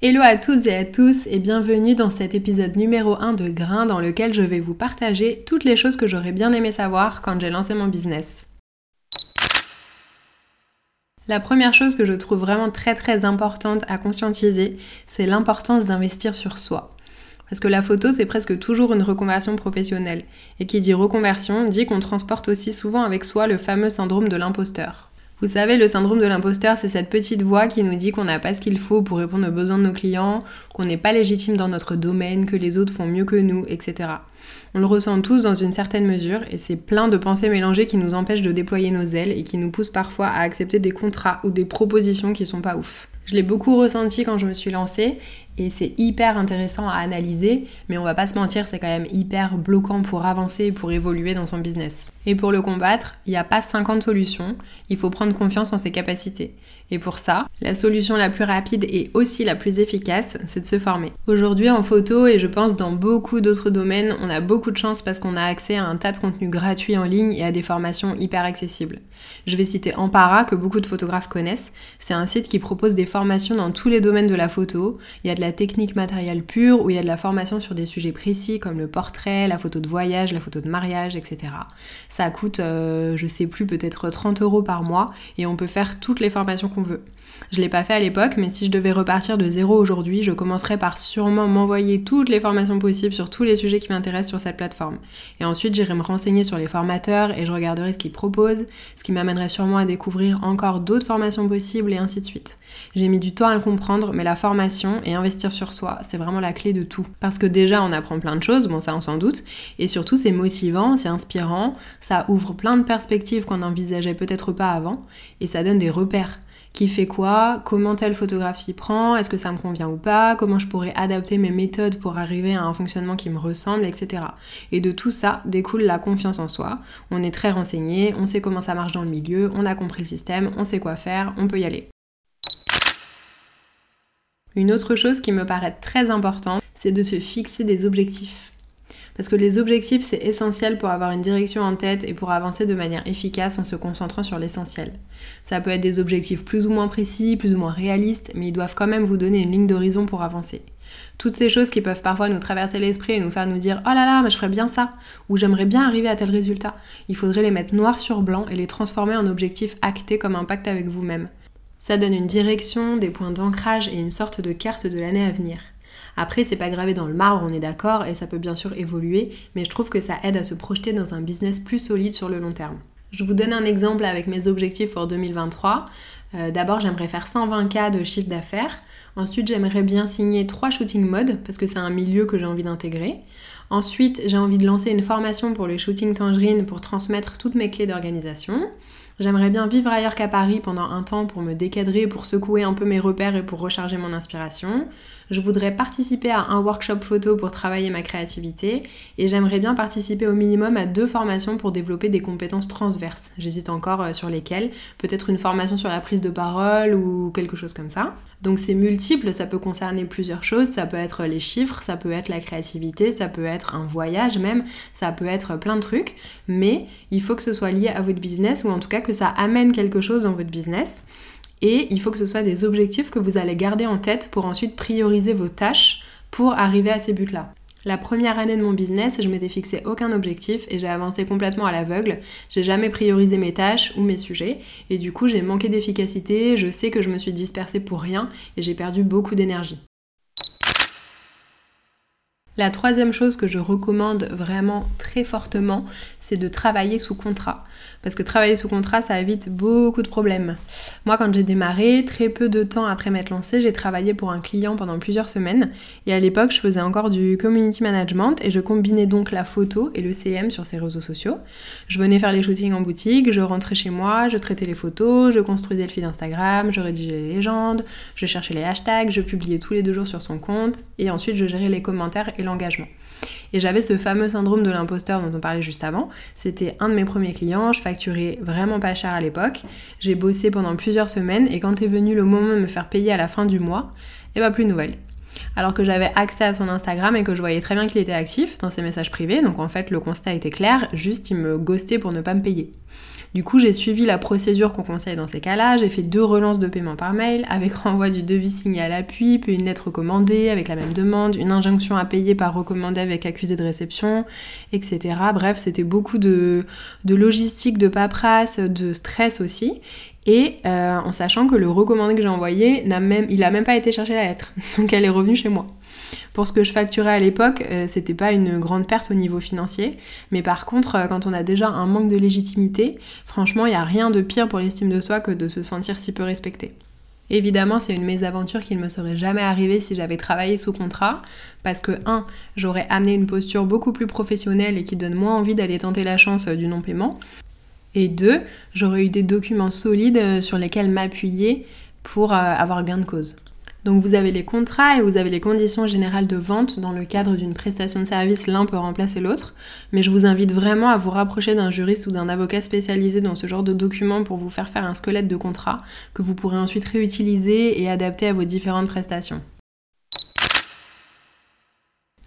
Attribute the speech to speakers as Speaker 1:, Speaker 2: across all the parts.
Speaker 1: Hello à toutes et à tous et bienvenue dans cet épisode numéro 1 de Grain dans lequel je vais vous partager toutes les choses que j'aurais bien aimé savoir quand j'ai lancé mon business. La première chose que je trouve vraiment très très importante à conscientiser, c'est l'importance d'investir sur soi. Parce que la photo, c'est presque toujours une reconversion professionnelle. Et qui dit reconversion dit qu'on transporte aussi souvent avec soi le fameux syndrome de l'imposteur. Vous savez, le syndrome de l'imposteur, c'est cette petite voix qui nous dit qu'on n'a pas ce qu'il faut pour répondre aux besoins de nos clients, qu'on n'est pas légitime dans notre domaine, que les autres font mieux que nous, etc. On le ressent tous dans une certaine mesure et c'est plein de pensées mélangées qui nous empêchent de déployer nos ailes et qui nous poussent parfois à accepter des contrats ou des propositions qui sont pas ouf. Je l'ai beaucoup ressenti quand je me suis lancée et c'est hyper intéressant à analyser, mais on va pas se mentir, c'est quand même hyper bloquant pour avancer et pour évoluer dans son business. Et pour le combattre, il n'y a pas 50 solutions, il faut prendre confiance en ses capacités. Et pour ça, la solution la plus rapide et aussi la plus efficace, c'est de se former. Aujourd'hui en photo et je pense dans beaucoup d'autres domaines, on a beaucoup de chance parce qu'on a accès à un tas de contenus gratuits en ligne et à des formations hyper accessibles. Je vais citer Ampara que beaucoup de photographes connaissent. C'est un site qui propose des formations dans tous les domaines de la photo. Il y a de la technique matérielle pure où il y a de la formation sur des sujets précis comme le portrait, la photo de voyage, la photo de mariage, etc. Ça coûte, euh, je sais plus, peut-être 30 euros par mois et on peut faire toutes les formations veut. Je l'ai pas fait à l'époque, mais si je devais repartir de zéro aujourd'hui, je commencerais par sûrement m'envoyer toutes les formations possibles sur tous les sujets qui m'intéressent sur cette plateforme. Et ensuite, j'irai me renseigner sur les formateurs et je regarderai ce qu'ils proposent, ce qui m'amènerait sûrement à découvrir encore d'autres formations possibles et ainsi de suite. J'ai mis du temps à le comprendre, mais la formation et investir sur soi, c'est vraiment la clé de tout. Parce que déjà, on apprend plein de choses, bon ça on s'en doute, et surtout c'est motivant, c'est inspirant, ça ouvre plein de perspectives qu'on n'envisageait peut-être pas avant, et ça donne des repères qui fait quoi, comment telle photographie prend, est-ce que ça me convient ou pas, comment je pourrais adapter mes méthodes pour arriver à un fonctionnement qui me ressemble, etc. Et de tout ça découle la confiance en soi. On est très renseigné, on sait comment ça marche dans le milieu, on a compris le système, on sait quoi faire, on peut y aller. Une autre chose qui me paraît très importante, c'est de se fixer des objectifs. Parce que les objectifs, c'est essentiel pour avoir une direction en tête et pour avancer de manière efficace en se concentrant sur l'essentiel. Ça peut être des objectifs plus ou moins précis, plus ou moins réalistes, mais ils doivent quand même vous donner une ligne d'horizon pour avancer. Toutes ces choses qui peuvent parfois nous traverser l'esprit et nous faire nous dire Oh là là, mais je ferais bien ça, ou j'aimerais bien arriver à tel résultat. Il faudrait les mettre noir sur blanc et les transformer en objectifs actés comme un pacte avec vous-même. Ça donne une direction, des points d'ancrage et une sorte de carte de l'année à venir. Après, c'est pas gravé dans le marbre, on est d'accord, et ça peut bien sûr évoluer, mais je trouve que ça aide à se projeter dans un business plus solide sur le long terme. Je vous donne un exemple avec mes objectifs pour 2023. Euh, d'abord, j'aimerais faire 120K de chiffre d'affaires. Ensuite, j'aimerais bien signer 3 shooting modes parce que c'est un milieu que j'ai envie d'intégrer. Ensuite, j'ai envie de lancer une formation pour les shooting tangerines pour transmettre toutes mes clés d'organisation. J'aimerais bien vivre ailleurs qu'à Paris pendant un temps pour me décadrer, pour secouer un peu mes repères et pour recharger mon inspiration. Je voudrais participer à un workshop photo pour travailler ma créativité et j'aimerais bien participer au minimum à deux formations pour développer des compétences transverses. J'hésite encore euh, sur lesquelles. Peut-être une formation sur la prise de parole ou quelque chose comme ça. Donc c'est multiple, ça peut concerner plusieurs choses, ça peut être les chiffres, ça peut être la créativité, ça peut être un voyage même, ça peut être plein de trucs, mais il faut que ce soit lié à votre business ou en tout cas que ça amène quelque chose dans votre business. Et il faut que ce soit des objectifs que vous allez garder en tête pour ensuite prioriser vos tâches pour arriver à ces buts-là. La première année de mon business, je m'étais fixé aucun objectif et j'ai avancé complètement à l'aveugle. J'ai jamais priorisé mes tâches ou mes sujets et du coup j'ai manqué d'efficacité, je sais que je me suis dispersée pour rien et j'ai perdu beaucoup d'énergie. La troisième chose que je recommande vraiment très fortement, c'est de travailler sous contrat. Parce que travailler sous contrat, ça évite beaucoup de problèmes. Moi, quand j'ai démarré, très peu de temps après m'être lancée, j'ai travaillé pour un client pendant plusieurs semaines. Et à l'époque, je faisais encore du community management et je combinais donc la photo et le CM sur ses réseaux sociaux. Je venais faire les shootings en boutique, je rentrais chez moi, je traitais les photos, je construisais le fil Instagram, je rédigeais les légendes, je cherchais les hashtags, je publiais tous les deux jours sur son compte et ensuite je gérais les commentaires et Et j'avais ce fameux syndrome de l'imposteur dont on parlait juste avant. C'était un de mes premiers clients, je facturais vraiment pas cher à l'époque. J'ai bossé pendant plusieurs semaines et quand est venu le moment de me faire payer à la fin du mois, et eh bah ben, plus de nouvelles alors que j'avais accès à son Instagram et que je voyais très bien qu'il était actif dans ses messages privés. Donc en fait, le constat était clair, juste il me ghostait pour ne pas me payer. Du coup, j'ai suivi la procédure qu'on conseille dans ces cas-là. J'ai fait deux relances de paiement par mail avec renvoi du devis signé à l'appui, puis une lettre recommandée avec la même demande, une injonction à payer par recommandé avec accusé de réception, etc. Bref, c'était beaucoup de, de logistique, de paperasse, de stress aussi. Et euh, en sachant que le recommandé que j'ai envoyé, n'a même, il a même pas été chercher la lettre. Donc elle est revenue chez moi. Pour ce que je facturais à l'époque, euh, c'était pas une grande perte au niveau financier. Mais par contre, euh, quand on a déjà un manque de légitimité, franchement, il n'y a rien de pire pour l'estime de soi que de se sentir si peu respecté. Évidemment, c'est une mésaventure qui ne me serait jamais arrivée si j'avais travaillé sous contrat, parce que 1. J'aurais amené une posture beaucoup plus professionnelle et qui donne moins envie d'aller tenter la chance du non-paiement, et deux, j'aurais eu des documents solides euh, sur lesquels m'appuyer pour euh, avoir gain de cause. Donc vous avez les contrats et vous avez les conditions générales de vente dans le cadre d'une prestation de service, l'un peut remplacer l'autre, mais je vous invite vraiment à vous rapprocher d'un juriste ou d'un avocat spécialisé dans ce genre de documents pour vous faire faire un squelette de contrat que vous pourrez ensuite réutiliser et adapter à vos différentes prestations.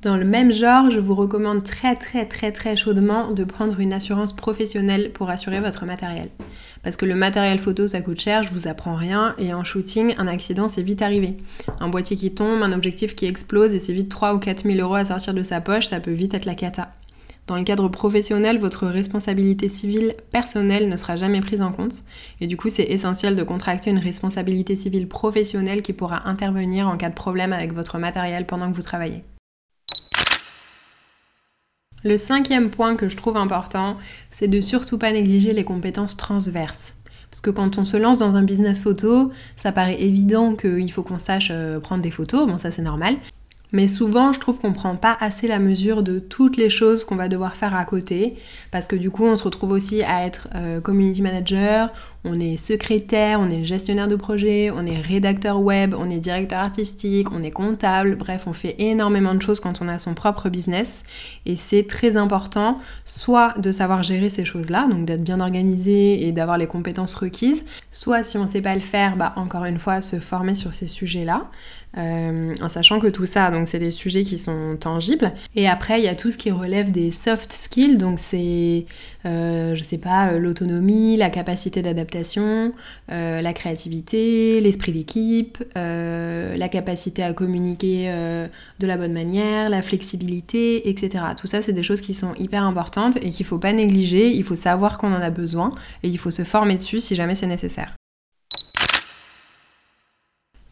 Speaker 1: Dans le même genre, je vous recommande très très très très chaudement de prendre une assurance professionnelle pour assurer votre matériel. Parce que le matériel photo ça coûte cher, je vous apprends rien, et en shooting, un accident c'est vite arrivé. Un boîtier qui tombe, un objectif qui explose et c'est vite 3 ou 4 000 euros à sortir de sa poche, ça peut vite être la cata. Dans le cadre professionnel, votre responsabilité civile personnelle ne sera jamais prise en compte. Et du coup, c'est essentiel de contracter une responsabilité civile professionnelle qui pourra intervenir en cas de problème avec votre matériel pendant que vous travaillez. Le cinquième point que je trouve important, c'est de surtout pas négliger les compétences transverses. Parce que quand on se lance dans un business photo, ça paraît évident qu'il faut qu'on sache euh, prendre des photos, bon ça c'est normal. Mais souvent, je trouve qu'on prend pas assez la mesure de toutes les choses qu'on va devoir faire à côté, parce que du coup, on se retrouve aussi à être euh, community manager, on est secrétaire, on est gestionnaire de projet, on est rédacteur web, on est directeur artistique, on est comptable, bref, on fait énormément de choses quand on a son propre business, et c'est très important, soit de savoir gérer ces choses-là, donc d'être bien organisé et d'avoir les compétences requises, soit si on ne sait pas le faire, bah encore une fois, se former sur ces sujets-là. Euh, en sachant que tout ça, donc c'est des sujets qui sont tangibles. Et après, il y a tout ce qui relève des soft skills, donc c'est, euh, je sais pas, euh, l'autonomie, la capacité d'adaptation, la créativité, l'esprit d'équipe, la capacité à communiquer de la bonne manière, la flexibilité, etc. Tout ça, c'est des choses qui sont hyper importantes et qu'il faut pas négliger. Il faut savoir qu'on en a besoin et il faut se former dessus si jamais c'est nécessaire.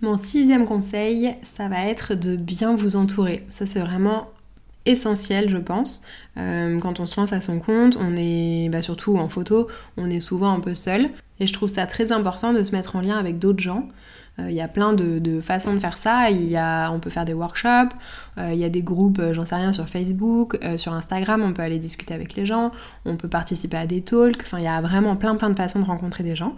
Speaker 1: Mon sixième conseil, ça va être de bien vous entourer. Ça, c'est vraiment essentiel, je pense. Euh, quand on se lance à son compte, on est, bah, surtout en photo, on est souvent un peu seul. Et je trouve ça très important de se mettre en lien avec d'autres gens. Euh, il y a plein de, façons de faire ça. Y a, on peut faire des workshops, euh, il y a des groupes, euh, j'en sais rien, sur Facebook, sur Instagram, on peut aller discuter avec les gens, on peut participer à des talks. Enfin, il y a vraiment plein plein de façons de rencontrer des gens.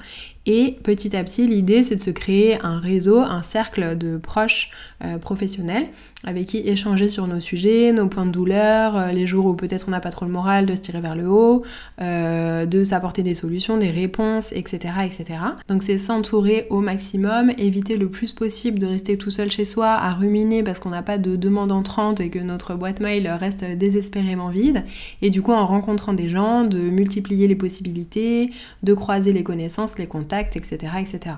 Speaker 1: Et petit à petit, l'idée, c'est de se créer un réseau, un cercle de proches professionnels avec qui échanger sur nos sujets, nos points de douleur, les jours où peut-être on n'a pas trop le moral de se tirer vers le haut, de s'apporter des solutions, des réponses, etc. etc. Donc c'est s'entourer au maximum éviter le plus possible de rester tout seul chez soi à ruminer parce qu'on n'a pas de demande entrante et que notre boîte mail reste désespérément vide. Et du coup, en rencontrant des gens, de multiplier les possibilités, de croiser les connaissances, les contacts, etc. etc.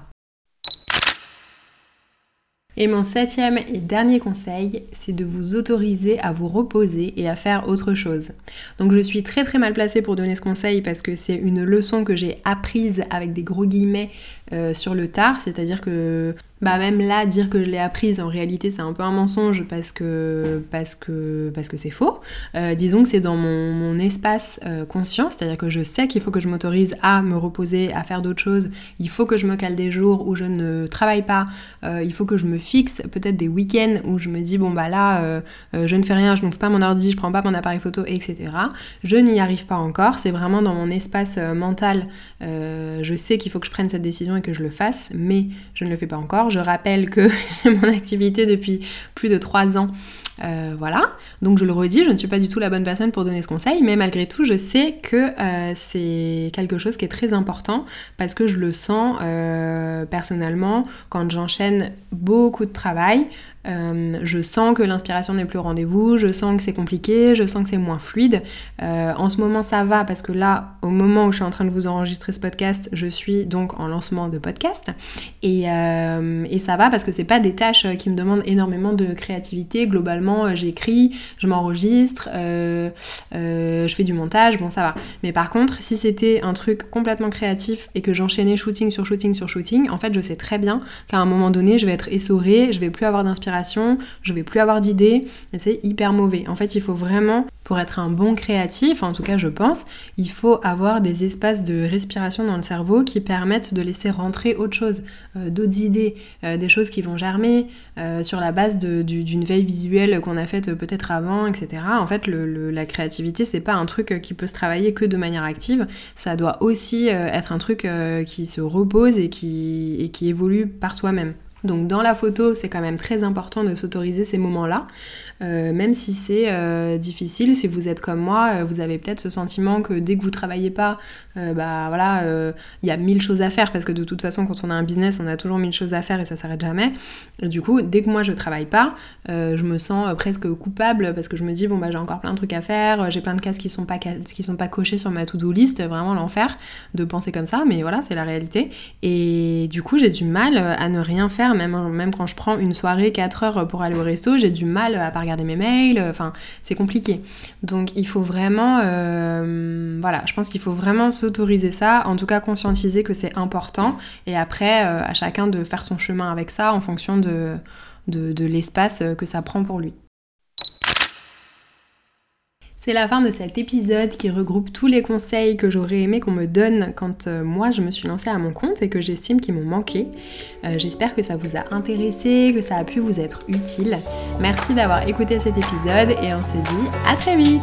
Speaker 1: Et mon septième et dernier conseil, c'est de vous autoriser à vous reposer et à faire autre chose. Donc je suis très très mal placée pour donner ce conseil parce que c'est une leçon que j'ai apprise avec des gros guillemets euh, sur le tard, c'est-à-dire que bah même là dire que je l'ai apprise en réalité c'est un peu un mensonge parce que parce que parce que c'est faux. Euh, disons que c'est dans mon, mon espace euh, conscient c'est à dire que je sais qu'il faut que je m'autorise à me reposer à faire d'autres choses. Il faut que je me cale des jours où je ne travaille pas. Euh, il faut que je me fixe peut-être des week-ends où je me dis bon bah là je ne fais rien je n'ouvre pas mon ordi je prends pas mon appareil photo etc je n'y arrive pas encore. C'est vraiment dans mon espace mental. Je sais qu'il faut que je prenne cette décision et que je le fasse mais je ne le fais pas encore je rappelle que j'ai mon activité depuis plus de trois ans. Euh, voilà, donc je le redis, je ne suis pas du tout la bonne personne pour donner ce conseil, mais malgré tout, je sais que euh, c'est quelque chose qui est très important parce que je le sens euh, personnellement quand j'enchaîne beaucoup de travail. Je sens que l'inspiration n'est plus au rendez-vous, je sens que c'est compliqué, je sens que c'est moins fluide. En ce moment, ça va parce que là, au moment où je suis en train de vous enregistrer ce podcast, je suis donc en lancement de podcast. Et, et ça va parce que c'est pas des tâches qui me demandent énormément de créativité. Globalement, j'écris, je m'enregistre, je fais du montage, bon, ça va. Mais par contre, si c'était un truc complètement créatif et que j'enchaînais shooting sur shooting sur shooting, en fait, je sais très bien qu'à un moment donné, je vais être essorée, je vais plus avoir d'inspiration je vais plus avoir d'idées, et c'est hyper mauvais. En fait, il faut vraiment, pour être un bon créatif, en tout cas je pense, il faut avoir des espaces de respiration dans le cerveau qui permettent de laisser rentrer autre chose, euh, d'autres idées, euh, des choses qui vont germer euh, sur la base d'une veille visuelle qu'on a faite peut-être avant, etc. En fait, la créativité, c'est pas un truc qui peut se travailler que de manière active, ça doit aussi être un truc qui se repose et qui, et qui évolue par soi-même. Donc dans la photo, c'est quand même très important de s'autoriser ces moments-là. Euh, même si c'est euh, difficile, si vous êtes comme moi, euh, vous avez peut-être ce sentiment que dès que vous travaillez pas, bah voilà, il y a mille choses à faire parce que de toute façon, quand on a un business, on a toujours mille choses à faire et ça s'arrête jamais. Du coup, dès que moi je travaille pas, je me sens presque coupable parce que je me dis bon bah j'ai encore plein de trucs à faire, j'ai plein de cases qui sont pas qui sont pas cochées sur ma to-do list, vraiment l'enfer de penser comme ça, mais voilà, c'est la réalité. Et du coup, j'ai du mal à ne rien faire, même même quand je prends une soirée 4 heures pour aller au resto, j'ai du mal à pas regarder mes mails, euh, enfin c'est compliqué. Donc il faut vraiment, euh, voilà, je pense qu'il faut vraiment s'autoriser ça, en tout cas conscientiser que c'est important, et après euh, à chacun de faire son chemin avec ça en fonction de l'espace que ça prend pour lui. C'est la fin de cet épisode qui regroupe tous les conseils que j'aurais aimé qu'on me donne quand euh, moi je me suis lancée à mon compte et que j'estime qu'ils m'ont manqué. Euh, j'espère que ça vous a intéressé, que ça a pu vous être utile. Merci d'avoir écouté cet épisode et on se dit à très vite